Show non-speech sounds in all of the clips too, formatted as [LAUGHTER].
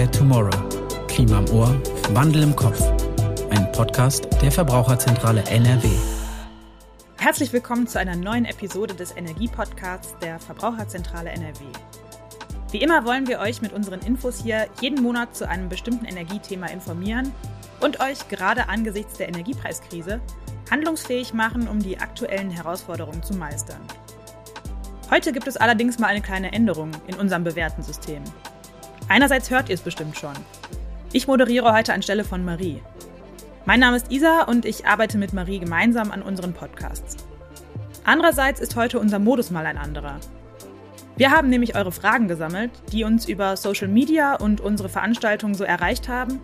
Care Tomorrow. Klima im Ohr, Wandel im Kopf. Ein Podcast der Verbraucherzentrale NRW. Herzlich willkommen zu einer neuen Episode des Energiepodcasts der Verbraucherzentrale NRW. Wie immer wollen wir euch mit unseren Infos hier jeden Monat zu einem bestimmten Energiethema informieren und euch gerade angesichts der Energiepreiskrise handlungsfähig machen, um die aktuellen Herausforderungen zu meistern. Heute gibt es allerdings mal eine kleine Änderung in unserem bewährten System. Einerseits hört ihr es bestimmt schon. Ich moderiere heute anstelle von Marie. Mein Name ist Isa und ich arbeite mit Marie gemeinsam an unseren Podcasts. Andererseits ist heute unser Modus mal ein anderer. Wir haben nämlich eure Fragen gesammelt, die uns über Social Media und unsere Veranstaltungen so erreicht haben.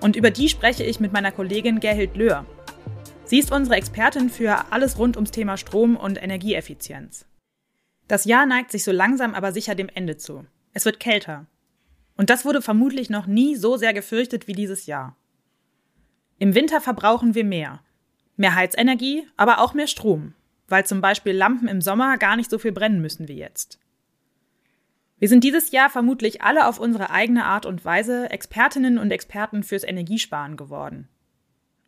Und über die spreche ich mit meiner Kollegin Gerhild Löhr. Sie ist unsere Expertin für alles rund ums Thema Strom und Energieeffizienz. Das Jahr neigt sich so langsam aber sicher dem Ende zu. Es wird kälter. Und das wurde vermutlich noch nie so sehr gefürchtet wie dieses Jahr. Im Winter verbrauchen wir mehr. Mehr Heizenergie, aber auch mehr Strom, weil zum Beispiel Lampen im Sommer gar nicht so viel brennen müssen wie jetzt. Wir sind dieses Jahr vermutlich alle auf unsere eigene Art und Weise Expertinnen und Experten fürs Energiesparen geworden.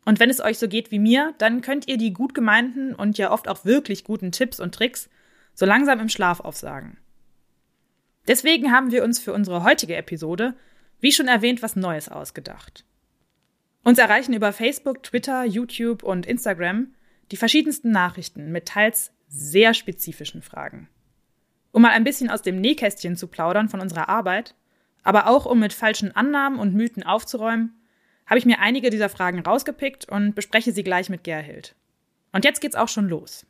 Und wenn es euch so geht wie mir, dann könnt ihr die gut gemeinten und ja oft auch wirklich guten Tipps und Tricks so langsam im Schlaf aufsagen. Deswegen haben wir uns für unsere heutige Episode, wie schon erwähnt, was Neues ausgedacht. Uns erreichen über Facebook, Twitter, YouTube und Instagram die verschiedensten Nachrichten mit teils sehr spezifischen Fragen. Um mal ein bisschen aus dem Nähkästchen zu plaudern von unserer Arbeit, aber auch um mit falschen Annahmen und Mythen aufzuräumen, habe ich mir einige dieser Fragen rausgepickt und bespreche sie gleich mit Gerhild. Und jetzt geht's auch schon los.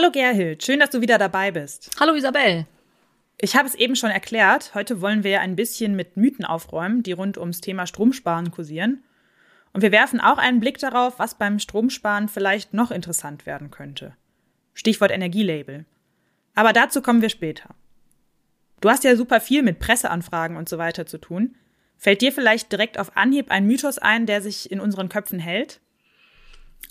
Hallo Gerhild, schön, dass du wieder dabei bist. Hallo Isabel. Ich habe es eben schon erklärt, heute wollen wir ein bisschen mit Mythen aufräumen, die rund ums Thema Stromsparen kursieren. Und wir werfen auch einen Blick darauf, was beim Stromsparen vielleicht noch interessant werden könnte. Stichwort Energielabel. Aber dazu kommen wir später. Du hast ja super viel mit Presseanfragen und so weiter zu tun. Fällt dir vielleicht direkt auf Anhieb ein Mythos ein, der sich in unseren Köpfen hält?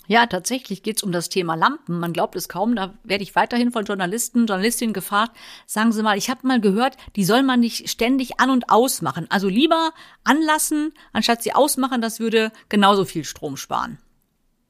Ja, tatsächlich geht's um das Thema Lampen. Man glaubt es kaum. Da werde ich weiterhin von Journalisten, Journalistinnen gefragt. Sagen Sie mal, ich habe mal gehört, die soll man nicht ständig an und ausmachen. Also lieber anlassen, anstatt sie ausmachen. Das würde genauso viel Strom sparen.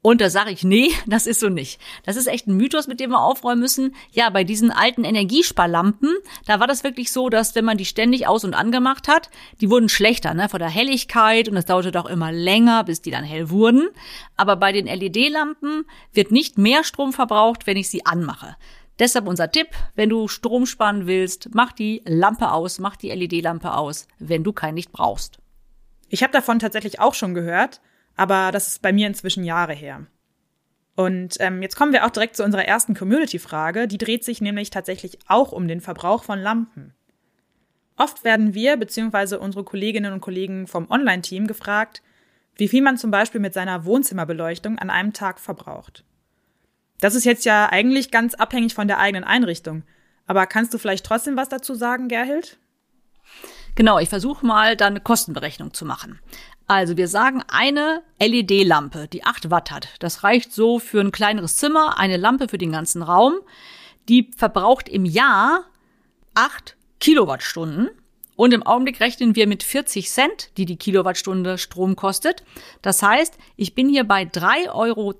Und da sage ich, nee, [LAUGHS] das ist so nicht. Das ist echt ein Mythos, mit dem wir aufräumen müssen. Ja, bei diesen alten Energiesparlampen, da war das wirklich so, dass wenn man die ständig aus- und angemacht hat, die wurden schlechter, ne, von der Helligkeit und es dauerte doch immer länger, bis die dann hell wurden. Aber bei den LED-Lampen wird nicht mehr Strom verbraucht, wenn ich sie anmache. Deshalb unser Tipp, wenn du Strom sparen willst, mach die Lampe aus, mach die LED-Lampe aus, wenn du kein Licht brauchst. Ich habe davon tatsächlich auch schon gehört aber das ist bei mir inzwischen Jahre her. Und ähm, jetzt kommen wir auch direkt zu unserer ersten Community-Frage. Die dreht sich nämlich tatsächlich auch um den Verbrauch von Lampen. Oft werden wir bzw. unsere Kolleginnen und Kollegen vom Online-Team gefragt, wie viel man zum Beispiel mit seiner Wohnzimmerbeleuchtung an einem Tag verbraucht. Das ist jetzt ja eigentlich ganz abhängig von der eigenen Einrichtung. Aber kannst du vielleicht trotzdem was dazu sagen, Gerhild? Genau, ich versuche mal da eine Kostenberechnung zu machen. Also wir sagen eine LED-Lampe, die 8 Watt hat. Das reicht so für ein kleineres Zimmer, eine Lampe für den ganzen Raum. Die verbraucht im Jahr 8 Kilowattstunden. Und im Augenblick rechnen wir mit 40 Cent, die die Kilowattstunde Strom kostet. Das heißt, ich bin hier bei 3,20 Euro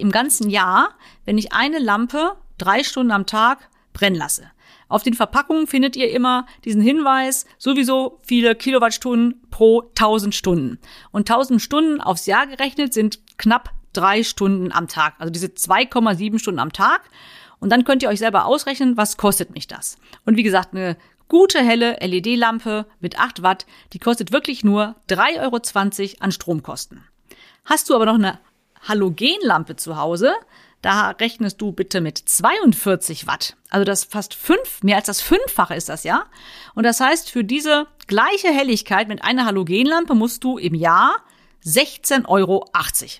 im ganzen Jahr, wenn ich eine Lampe drei Stunden am Tag brennen lasse. Auf den Verpackungen findet ihr immer diesen Hinweis, sowieso viele Kilowattstunden pro 1000 Stunden. Und 1000 Stunden aufs Jahr gerechnet sind knapp drei Stunden am Tag. Also diese 2,7 Stunden am Tag. Und dann könnt ihr euch selber ausrechnen, was kostet mich das. Und wie gesagt, eine gute helle LED-Lampe mit 8 Watt, die kostet wirklich nur 3,20 Euro an Stromkosten. Hast du aber noch eine Halogenlampe zu Hause, da rechnest du bitte mit 42 Watt. Also das fast fünf, mehr als das Fünffache ist das, ja? Und das heißt, für diese gleiche Helligkeit mit einer Halogenlampe musst du im Jahr 16,80 Euro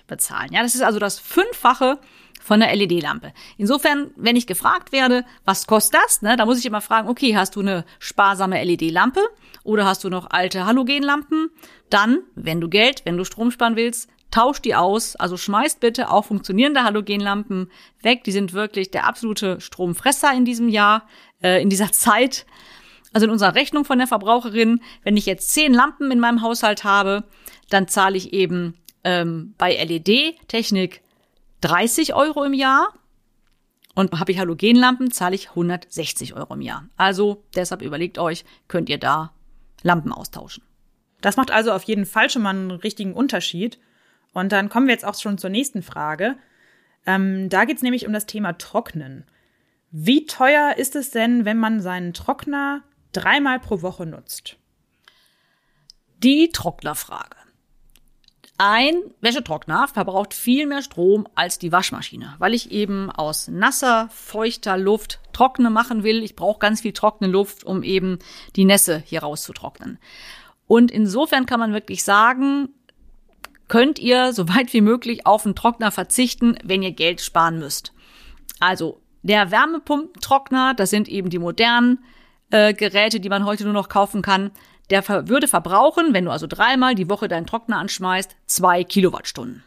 bezahlen. Ja, das ist also das Fünffache von der LED-Lampe. Insofern, wenn ich gefragt werde, was kostet das, ne, da muss ich immer fragen, okay, hast du eine sparsame LED-Lampe oder hast du noch alte Halogenlampen? Dann, wenn du Geld, wenn du Strom sparen willst, tauscht die aus. Also schmeißt bitte auch funktionierende Halogenlampen weg. Die sind wirklich der absolute Stromfresser in diesem Jahr, äh, in dieser [LAUGHS] Zeit. Also in unserer Rechnung von der Verbraucherin, wenn ich jetzt zehn Lampen in meinem Haushalt habe, dann zahle ich eben ähm, bei LED-Technik 30 Euro im Jahr. Und habe ich Halogenlampen, zahle ich 160 Euro im Jahr. Also deshalb überlegt euch, könnt ihr da Lampen austauschen. Das macht also auf jeden Fall schon mal einen richtigen Unterschied. Und dann kommen wir jetzt auch schon zur nächsten Frage. Ähm, da geht es nämlich um das Thema Trocknen. Wie teuer ist es denn, wenn man seinen Trockner dreimal pro Woche nutzt? Die Trocknerfrage. Ein Wäschetrockner verbraucht viel mehr Strom als die Waschmaschine, weil ich eben aus nasser, feuchter Luft trockene machen will. Ich brauche ganz viel trockene Luft, um eben die Nässe hier rauszutrocknen. Und insofern kann man wirklich sagen, könnt ihr so weit wie möglich auf einen Trockner verzichten, wenn ihr Geld sparen müsst. Also der Wärmepumpentrockner, das sind eben die modernen äh, Geräte, die man heute nur noch kaufen kann, der würde verbrauchen, wenn du also dreimal die Woche deinen Trockner anschmeißt, zwei Kilowattstunden.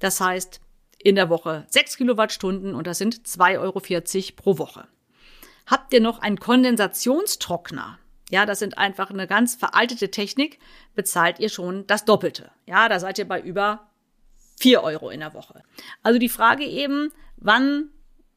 Das heißt, in der Woche sechs Kilowattstunden und das sind 2,40 Euro pro Woche. Habt ihr noch einen Kondensationstrockner? Ja, das sind einfach eine ganz veraltete Technik, bezahlt ihr schon das Doppelte. Ja, da seid ihr bei über vier Euro in der Woche. Also die Frage eben, wann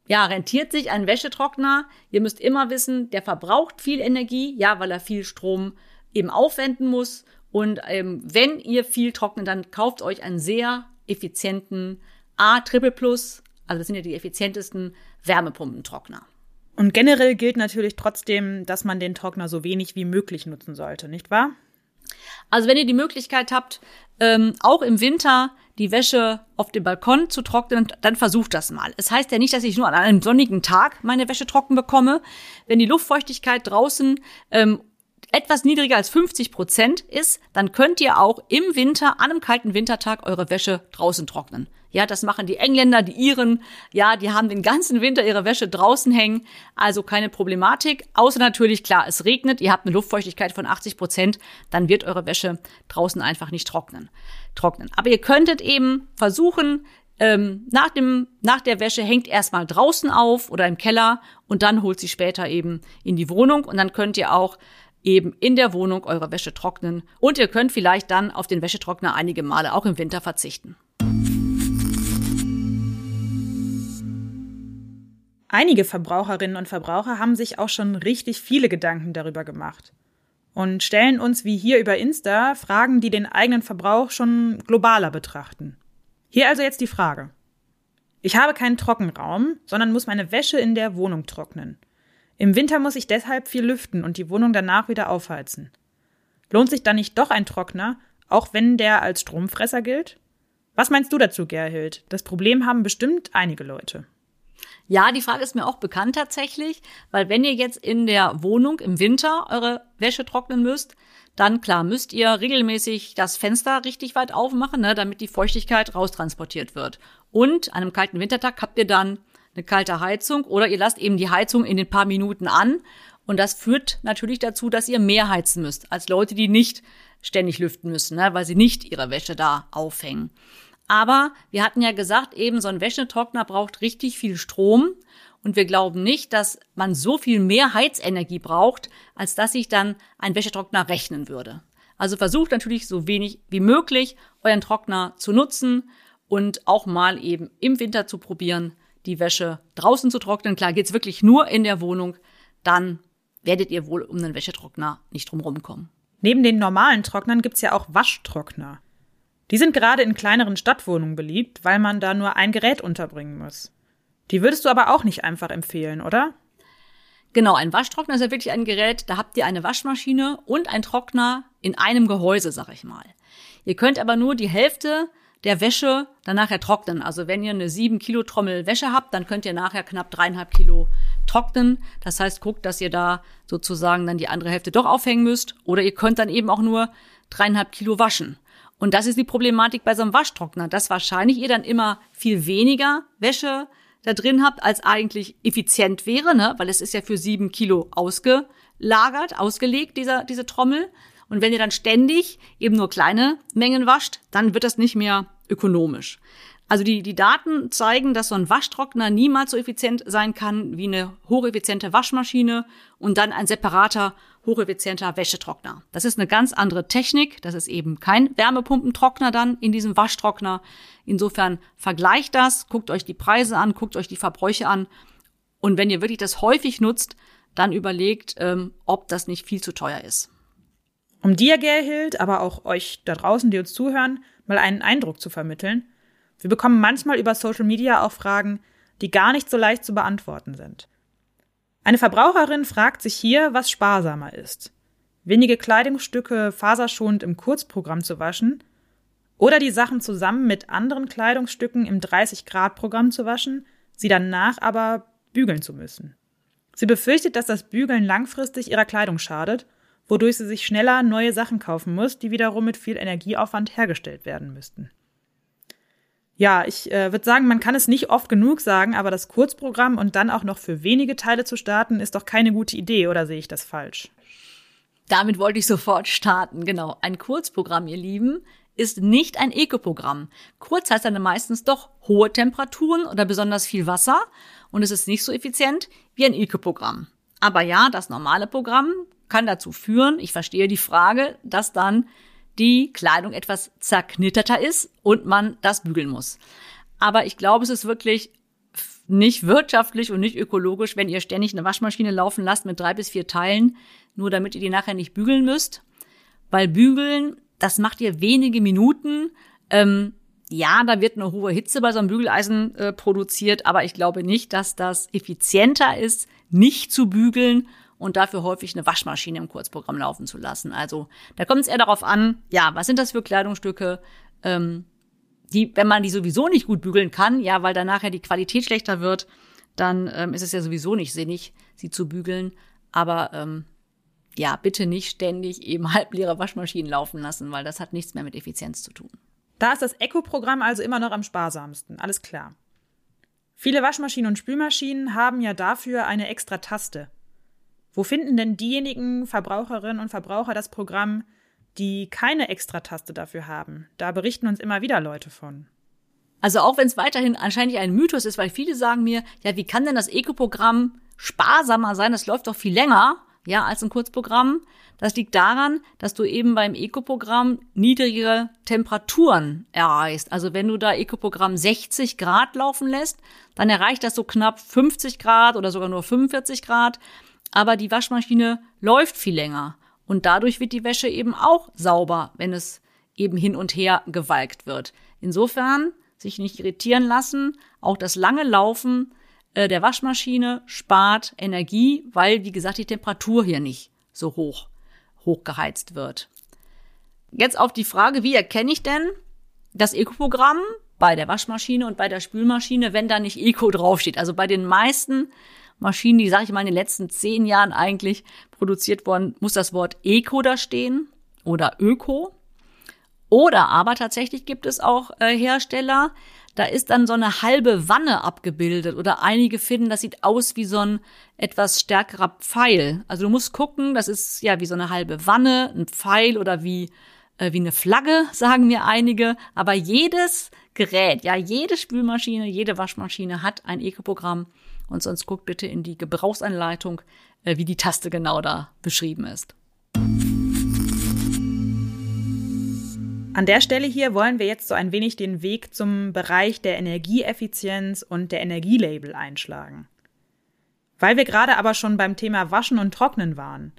ja, rentiert sich ein Wäschetrockner? Ihr müsst immer wissen, der verbraucht viel Energie, ja, weil er viel Strom eben aufwenden muss. Und ähm, wenn ihr viel trocknet, dann kauft euch einen sehr effizienten A Triple Plus, also das sind ja die effizientesten Wärmepumpentrockner. Und generell gilt natürlich trotzdem, dass man den Trockner so wenig wie möglich nutzen sollte, nicht wahr? Also wenn ihr die Möglichkeit habt, ähm, auch im Winter die Wäsche auf dem Balkon zu trocknen, dann versucht das mal. Es heißt ja nicht, dass ich nur an einem sonnigen Tag meine Wäsche trocken bekomme. Wenn die Luftfeuchtigkeit draußen ähm, etwas niedriger als 50 Prozent ist, dann könnt ihr auch im Winter, an einem kalten Wintertag, eure Wäsche draußen trocknen. Ja, das machen die Engländer, die Iren. Ja, die haben den ganzen Winter ihre Wäsche draußen hängen. Also keine Problematik. Außer natürlich, klar, es regnet, ihr habt eine Luftfeuchtigkeit von 80 Prozent, dann wird eure Wäsche draußen einfach nicht trocknen. trocknen. Aber ihr könntet eben versuchen, ähm, nach, dem, nach der Wäsche hängt erstmal draußen auf oder im Keller und dann holt sie später eben in die Wohnung und dann könnt ihr auch eben in der Wohnung eure Wäsche trocknen und ihr könnt vielleicht dann auf den Wäschetrockner einige Male auch im Winter verzichten. Einige Verbraucherinnen und Verbraucher haben sich auch schon richtig viele Gedanken darüber gemacht und stellen uns wie hier über Insta Fragen, die den eigenen Verbrauch schon globaler betrachten. Hier also jetzt die Frage. Ich habe keinen Trockenraum, sondern muss meine Wäsche in der Wohnung trocknen. Im Winter muss ich deshalb viel lüften und die Wohnung danach wieder aufheizen. Lohnt sich dann nicht doch ein Trockner, auch wenn der als Stromfresser gilt? Was meinst du dazu, Gerhild? Das Problem haben bestimmt einige Leute. Ja, die Frage ist mir auch bekannt tatsächlich, weil wenn ihr jetzt in der Wohnung im Winter eure Wäsche trocknen müsst, dann klar müsst ihr regelmäßig das Fenster richtig weit aufmachen, ne, damit die Feuchtigkeit raustransportiert wird. Und an einem kalten Wintertag habt ihr dann eine kalte Heizung oder ihr lasst eben die Heizung in den paar Minuten an. Und das führt natürlich dazu, dass ihr mehr heizen müsst als Leute, die nicht ständig lüften müssen, ne, weil sie nicht ihre Wäsche da aufhängen. Aber wir hatten ja gesagt, eben so ein Wäschetrockner braucht richtig viel Strom. Und wir glauben nicht, dass man so viel mehr Heizenergie braucht, als dass sich dann ein Wäschetrockner rechnen würde. Also versucht natürlich so wenig wie möglich euren Trockner zu nutzen und auch mal eben im Winter zu probieren, die Wäsche draußen zu trocknen. Klar, geht's wirklich nur in der Wohnung, dann werdet ihr wohl um den Wäschetrockner nicht drumherum kommen. Neben den normalen Trocknern gibt's ja auch Waschtrockner. Die sind gerade in kleineren Stadtwohnungen beliebt, weil man da nur ein Gerät unterbringen muss. Die würdest du aber auch nicht einfach empfehlen, oder? Genau, ein Waschtrockner ist ja wirklich ein Gerät, da habt ihr eine Waschmaschine und ein Trockner in einem Gehäuse, sag ich mal. Ihr könnt aber nur die Hälfte der Wäsche dann nachher trocknen. Also wenn ihr eine 7 Kilo Trommel Wäsche habt, dann könnt ihr nachher knapp dreieinhalb Kilo trocknen. Das heißt, guckt, dass ihr da sozusagen dann die andere Hälfte doch aufhängen müsst. Oder ihr könnt dann eben auch nur dreieinhalb Kilo waschen. Und das ist die Problematik bei so einem Waschtrockner, dass wahrscheinlich ihr dann immer viel weniger Wäsche da drin habt, als eigentlich effizient wäre, ne? weil es ist ja für sieben Kilo ausgelagert, ausgelegt, dieser, diese Trommel. Und wenn ihr dann ständig eben nur kleine Mengen wascht, dann wird das nicht mehr ökonomisch. Also die, die Daten zeigen, dass so ein Waschtrockner niemals so effizient sein kann wie eine hocheffiziente Waschmaschine und dann ein separater hocheffizienter Wäschetrockner. Das ist eine ganz andere Technik. Das ist eben kein Wärmepumpentrockner dann in diesem Waschtrockner. Insofern vergleicht das, guckt euch die Preise an, guckt euch die Verbräuche an. Und wenn ihr wirklich das häufig nutzt, dann überlegt, ähm, ob das nicht viel zu teuer ist. Um dir, Gerhild, aber auch euch da draußen, die uns zuhören, mal einen Eindruck zu vermitteln – wir bekommen manchmal über Social Media auch Fragen, die gar nicht so leicht zu beantworten sind. Eine Verbraucherin fragt sich hier, was sparsamer ist. Wenige Kleidungsstücke faserschonend im Kurzprogramm zu waschen oder die Sachen zusammen mit anderen Kleidungsstücken im 30-Grad-Programm zu waschen, sie danach aber bügeln zu müssen. Sie befürchtet, dass das Bügeln langfristig ihrer Kleidung schadet, wodurch sie sich schneller neue Sachen kaufen muss, die wiederum mit viel Energieaufwand hergestellt werden müssten. Ja, ich äh, würde sagen, man kann es nicht oft genug sagen, aber das Kurzprogramm und dann auch noch für wenige Teile zu starten, ist doch keine gute Idee, oder sehe ich das falsch? Damit wollte ich sofort starten, genau. Ein Kurzprogramm, ihr Lieben, ist nicht ein Eco-Programm. Kurz heißt dann meistens doch hohe Temperaturen oder besonders viel Wasser und es ist nicht so effizient wie ein Eco-Programm. Aber ja, das normale Programm kann dazu führen, ich verstehe die Frage, dass dann die Kleidung etwas zerknitterter ist und man das bügeln muss. Aber ich glaube, es ist wirklich nicht wirtschaftlich und nicht ökologisch, wenn ihr ständig eine Waschmaschine laufen lasst mit drei bis vier Teilen, nur damit ihr die nachher nicht bügeln müsst. Weil bügeln, das macht ihr wenige Minuten. Ähm, ja, da wird eine hohe Hitze bei so einem Bügeleisen äh, produziert, aber ich glaube nicht, dass das effizienter ist, nicht zu bügeln und dafür häufig eine Waschmaschine im Kurzprogramm laufen zu lassen. Also da kommt es eher darauf an, ja, was sind das für Kleidungsstücke, ähm, die, wenn man die sowieso nicht gut bügeln kann, ja, weil dann nachher die Qualität schlechter wird, dann ähm, ist es ja sowieso nicht sinnig, sie zu bügeln. Aber ähm, ja, bitte nicht ständig eben [LAUGHS] halbleere Waschmaschinen laufen lassen, weil das hat nichts mehr mit Effizienz zu tun. Da ist das Eco-Programm also immer noch am sparsamsten, alles klar. Viele Waschmaschinen und Spülmaschinen haben ja dafür eine extra Taste. Wo finden denn diejenigen Verbraucherinnen und Verbraucher das Programm, die keine Extrataste dafür haben? Da berichten uns immer wieder Leute von. Also auch wenn es weiterhin anscheinend ein Mythos ist, weil viele sagen mir, ja, wie kann denn das Eco-Programm sparsamer sein? Das läuft doch viel länger, ja, als ein Kurzprogramm. Das liegt daran, dass du eben beim Eco-Programm niedrigere Temperaturen erreichst. Also wenn du da Eco-Programm 60 Grad laufen lässt, dann erreicht das so knapp 50 Grad oder sogar nur 45 Grad aber die Waschmaschine läuft viel länger und dadurch wird die Wäsche eben auch sauber, wenn es eben hin und her gewalkt wird. Insofern sich nicht irritieren lassen, auch das lange Laufen äh, der Waschmaschine spart Energie, weil wie gesagt die Temperatur hier nicht so hoch hochgeheizt wird. Jetzt auf die Frage, wie erkenne ich denn das Eco-Programm bei der Waschmaschine und bei der Spülmaschine, wenn da nicht Eco draufsteht? Also bei den meisten Maschinen, die, sage ich mal, in den letzten zehn Jahren eigentlich produziert worden, muss das Wort Eco da stehen oder Öko. Oder aber tatsächlich gibt es auch äh, Hersteller, da ist dann so eine halbe Wanne abgebildet oder einige finden, das sieht aus wie so ein etwas stärkerer Pfeil. Also du musst gucken, das ist ja wie so eine halbe Wanne, ein Pfeil oder wie äh, wie eine Flagge, [LAUGHS] sagen mir einige. Aber jedes Gerät, ja jede Spülmaschine, jede Waschmaschine hat ein Eco-Programm und sonst guckt bitte in die Gebrauchsanleitung, äh, wie die Taste genau da beschrieben ist. An der Stelle hier wollen wir jetzt so ein wenig den Weg zum Bereich der Energieeffizienz und der Energielabel einschlagen. Weil wir gerade aber schon beim Thema Waschen und Trocknen waren.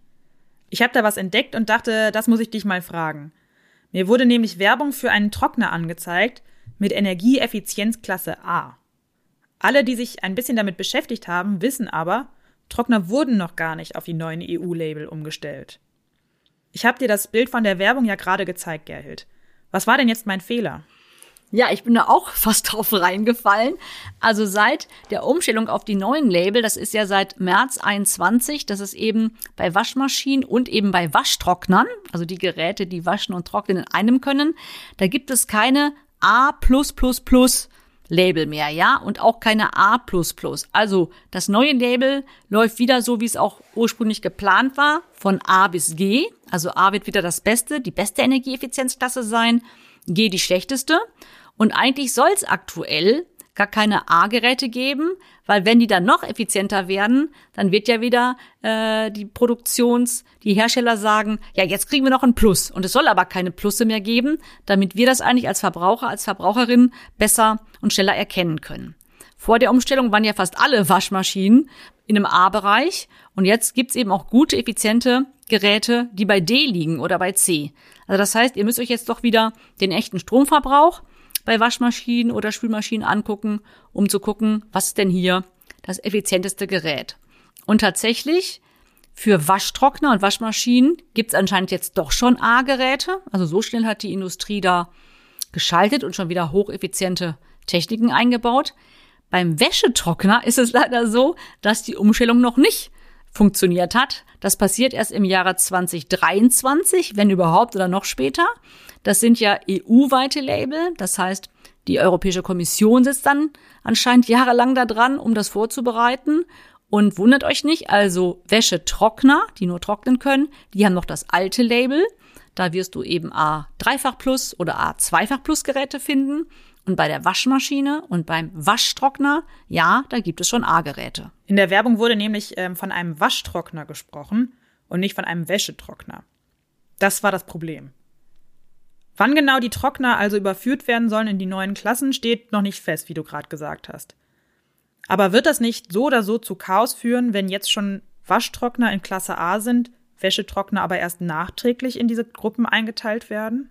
Ich habe da was entdeckt und dachte, das muss ich dich mal fragen. Mir wurde nämlich Werbung für einen Trockner angezeigt mit Energieeffizienzklasse A. Alle, die sich ein bisschen damit beschäftigt haben, wissen aber, Trockner wurden noch gar nicht auf die neuen EU-Label umgestellt. Ich habe dir das Bild von der Werbung ja gerade gezeigt, Gerhild. Was war denn jetzt mein Fehler? Ja, ich bin da auch [LAUGHS] fast drauf reingefallen. Also seit der Umstellung auf die neuen Label, das ist ja seit März 21, das ist eben bei Waschmaschinen und eben bei Waschtrocknern, also die Geräte, die waschen und trocknen in einem können, da gibt es keine A++ Label mehr, ja, und auch keine A++. Also das neue Label läuft wieder so, wie es auch ursprünglich geplant war, von A bis G. Also A wird wieder das Beste, die beste Energieeffizienzklasse sein, G die schlechteste. Und eigentlich soll es aktuell gar keine A-Geräte geben, weil wenn die dann noch effizienter werden, dann wird ja wieder äh, die Produktions, die Hersteller sagen, ja, jetzt kriegen wir noch ein Plus. Und es soll aber keine Plusse mehr geben, damit wir das eigentlich als Verbraucher, als Verbraucherin besser und schneller erkennen können. Vor der Umstellung waren ja fast alle Waschmaschinen in einem A-Bereich und jetzt gibt's eben auch gute, effiziente Geräte, die bei D liegen oder bei C. Also das heißt, ihr müsst euch jetzt doch wieder den echten Stromverbrauch bei Waschmaschinen oder Spülmaschinen angucken, um zu gucken, was ist denn hier das effizienteste Gerät. Und tatsächlich, für Waschtrockner und Waschmaschinen gibt es anscheinend jetzt doch schon A-Geräte. Also so schnell hat die Industrie da geschaltet und schon wieder hocheffiziente Techniken eingebaut. Beim Wäschetrockner ist es leider so, dass die Umstellung noch nicht funktioniert hat. Das passiert erst im Jahre 2023, wenn überhaupt oder noch später. Das sind ja EU-weite Label. Das heißt, die Europäische Kommission sitzt dann anscheinend jahrelang da dran, um das vorzubereiten. Und wundert euch nicht, also Wäschetrockner, die nur trocknen können, die haben noch das alte Label. Da wirst du eben A Dreifach Plus oder A Zweifach Plus Geräte finden. Und bei der Waschmaschine und beim Waschtrockner, ja, da gibt es schon A-Geräte. In der Werbung wurde nämlich ähm, von einem Waschtrockner gesprochen und nicht von einem Wäschetrockner. Das war das Problem. Wann genau die Trockner also überführt werden sollen in die neuen Klassen, steht noch nicht fest, wie du gerade gesagt hast. Aber wird das nicht so oder so zu Chaos führen, wenn jetzt schon Waschtrockner in Klasse A sind, Wäschetrockner aber erst nachträglich in diese Gruppen eingeteilt werden?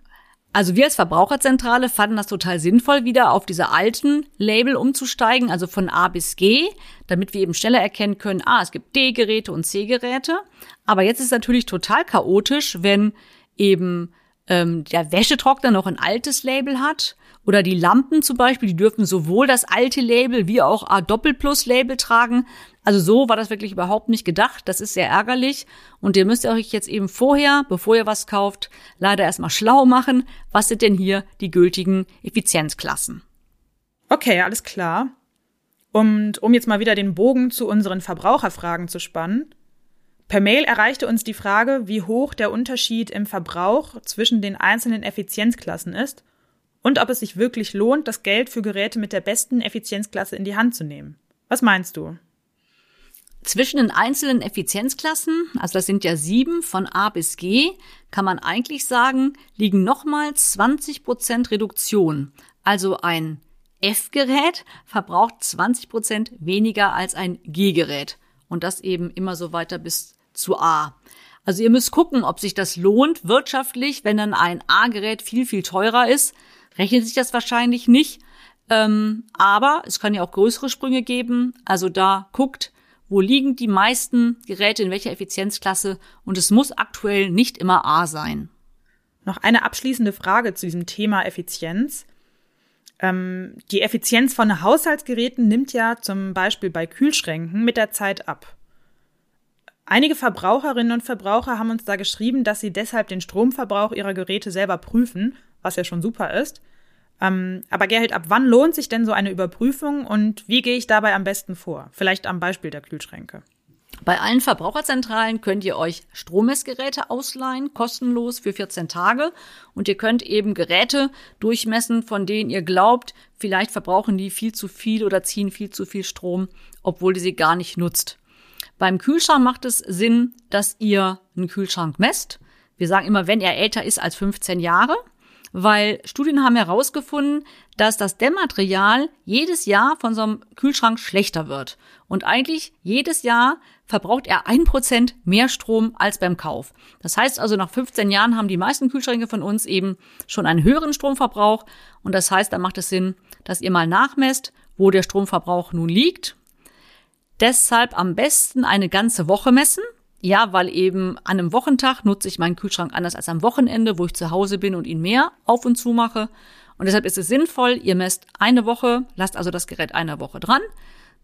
Also wir als Verbraucherzentrale fanden das total sinnvoll, wieder auf diese alten Label umzusteigen, also von A bis G, damit wir eben schneller erkennen können, ah, es gibt D-Geräte und C-Geräte. Aber jetzt ist es natürlich total chaotisch, wenn eben ähm, der Wäschetrockner noch ein altes Label hat. Oder die Lampen zum Beispiel, die dürfen sowohl das alte Label wie auch A Doppelplus Label tragen. Also so war das wirklich überhaupt nicht gedacht. Das ist sehr ärgerlich. Und ihr müsst euch jetzt eben vorher, bevor ihr was kauft, leider erstmal schlau machen. Was sind denn hier die gültigen Effizienzklassen? Okay, alles klar. Und um jetzt mal wieder den Bogen zu unseren Verbraucherfragen zu spannen, Per Mail erreichte uns die Frage, wie hoch der Unterschied im Verbrauch zwischen den einzelnen Effizienzklassen ist und ob es sich wirklich lohnt, das Geld für Geräte mit der besten Effizienzklasse in die Hand zu nehmen. Was meinst du? Zwischen den einzelnen Effizienzklassen, also das sind ja sieben von A bis G, kann man eigentlich sagen, liegen nochmal 20 Prozent Reduktion. Also ein F-Gerät verbraucht 20 Prozent weniger als ein G-Gerät. Und das eben immer so weiter bis zu A. Also ihr müsst gucken, ob sich das lohnt wirtschaftlich, wenn dann ein A-Gerät viel, viel teurer ist. Rechnet sich das wahrscheinlich nicht. Ähm, aber es kann ja auch größere Sprünge geben. Also da guckt, wo liegen die meisten Geräte in welcher Effizienzklasse und es muss aktuell nicht immer A sein. Noch eine abschließende Frage zu diesem Thema Effizienz. Ähm, die Effizienz von Haushaltsgeräten nimmt ja zum Beispiel bei Kühlschränken mit der Zeit ab. Einige Verbraucherinnen und Verbraucher haben uns da geschrieben, dass sie deshalb den Stromverbrauch ihrer Geräte selber prüfen, was ja schon super ist. Ähm, aber Gerhard, ab wann lohnt sich denn so eine Überprüfung und wie gehe ich dabei am besten vor? Vielleicht am Beispiel der Kühlschränke. Bei allen Verbraucherzentralen könnt ihr euch Strommessgeräte ausleihen, kostenlos für 14 Tage. Und ihr könnt eben Geräte durchmessen, von denen ihr glaubt, vielleicht verbrauchen die viel zu viel oder ziehen viel zu viel Strom, obwohl ihr sie gar nicht nutzt. Beim Kühlschrank macht es Sinn, dass ihr einen Kühlschrank messt. Wir sagen immer, wenn er älter ist als 15 Jahre, weil Studien haben herausgefunden, dass das Dämmmaterial jedes Jahr von so einem Kühlschrank schlechter wird. Und eigentlich jedes Jahr verbraucht er ein Prozent mehr Strom als beim Kauf. Das heißt also, nach 15 Jahren haben die meisten Kühlschränke von uns eben schon einen höheren Stromverbrauch. Und das heißt, da macht es Sinn, dass ihr mal nachmesst, wo der Stromverbrauch nun liegt Deshalb am besten eine ganze Woche messen. Ja, weil eben an einem Wochentag nutze ich meinen Kühlschrank anders als am Wochenende, wo ich zu Hause bin und ihn mehr auf und zu mache. Und deshalb ist es sinnvoll, ihr messt eine Woche, lasst also das Gerät eine Woche dran,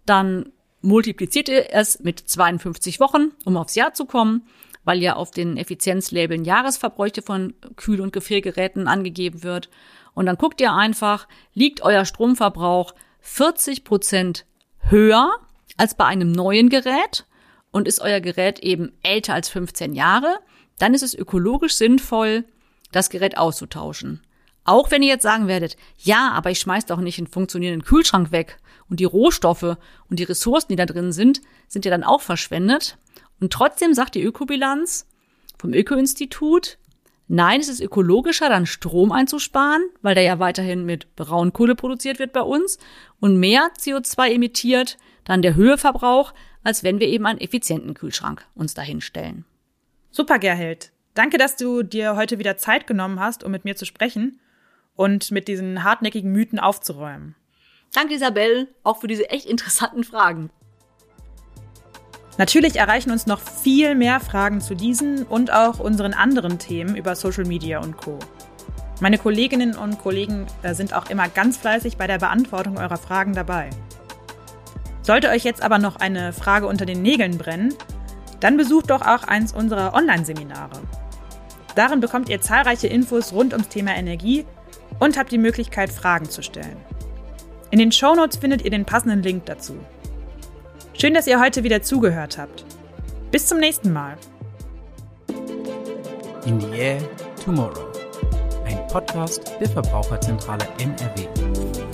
dann multipliziert ihr es mit 52 Wochen, um aufs Jahr zu kommen, weil ja auf den Effizienzlabeln Jahresverbräuche von Kühl- und Gefriergeräten angegeben wird. Und dann guckt ihr einfach, liegt euer Stromverbrauch 40 Prozent höher als bei einem neuen Gerät und ist euer Gerät eben älter als 15 Jahre, dann ist es ökologisch sinnvoll, das Gerät auszutauschen. Auch wenn ihr jetzt sagen werdet, ja, aber ich schmeiß doch nicht einen funktionierenden Kühlschrank weg und die Rohstoffe und die Ressourcen, die da drin sind, sind ja dann auch verschwendet. Und trotzdem sagt die Ökobilanz vom Öko-Institut, nein, es ist ökologischer, dann Strom einzusparen, weil der ja weiterhin mit Braunkohle produziert wird bei uns und mehr CO2 emittiert, dann der Höheverbrauch, als wenn wir eben einen effizienten Kühlschrank uns dahinstellen. Super, Gerhild. Danke, dass du dir heute wieder Zeit genommen hast, um mit mir zu sprechen und mit diesen hartnäckigen Mythen aufzuräumen. Danke, Isabel, auch für diese echt interessanten Fragen. Natürlich erreichen uns noch viel mehr Fragen zu diesen und auch unseren anderen Themen über Social Media und Co. Meine Kolleginnen und Kollegen äh, sind auch immer ganz fleißig bei der Beantwortung eurer Fragen dabei. Sollte euch jetzt aber noch eine Frage unter den Nägeln brennen, dann besucht doch auch eins unserer Online-Seminare. Darin bekommt ihr zahlreiche Infos rund ums Thema Energie und habt die Möglichkeit, Fragen zu stellen. In den Shownotes findet ihr den passenden Link dazu. Schön, dass ihr heute wieder zugehört habt. Bis zum nächsten Mal. In the Air Tomorrow. Ein Podcast der Verbraucherzentrale NRW.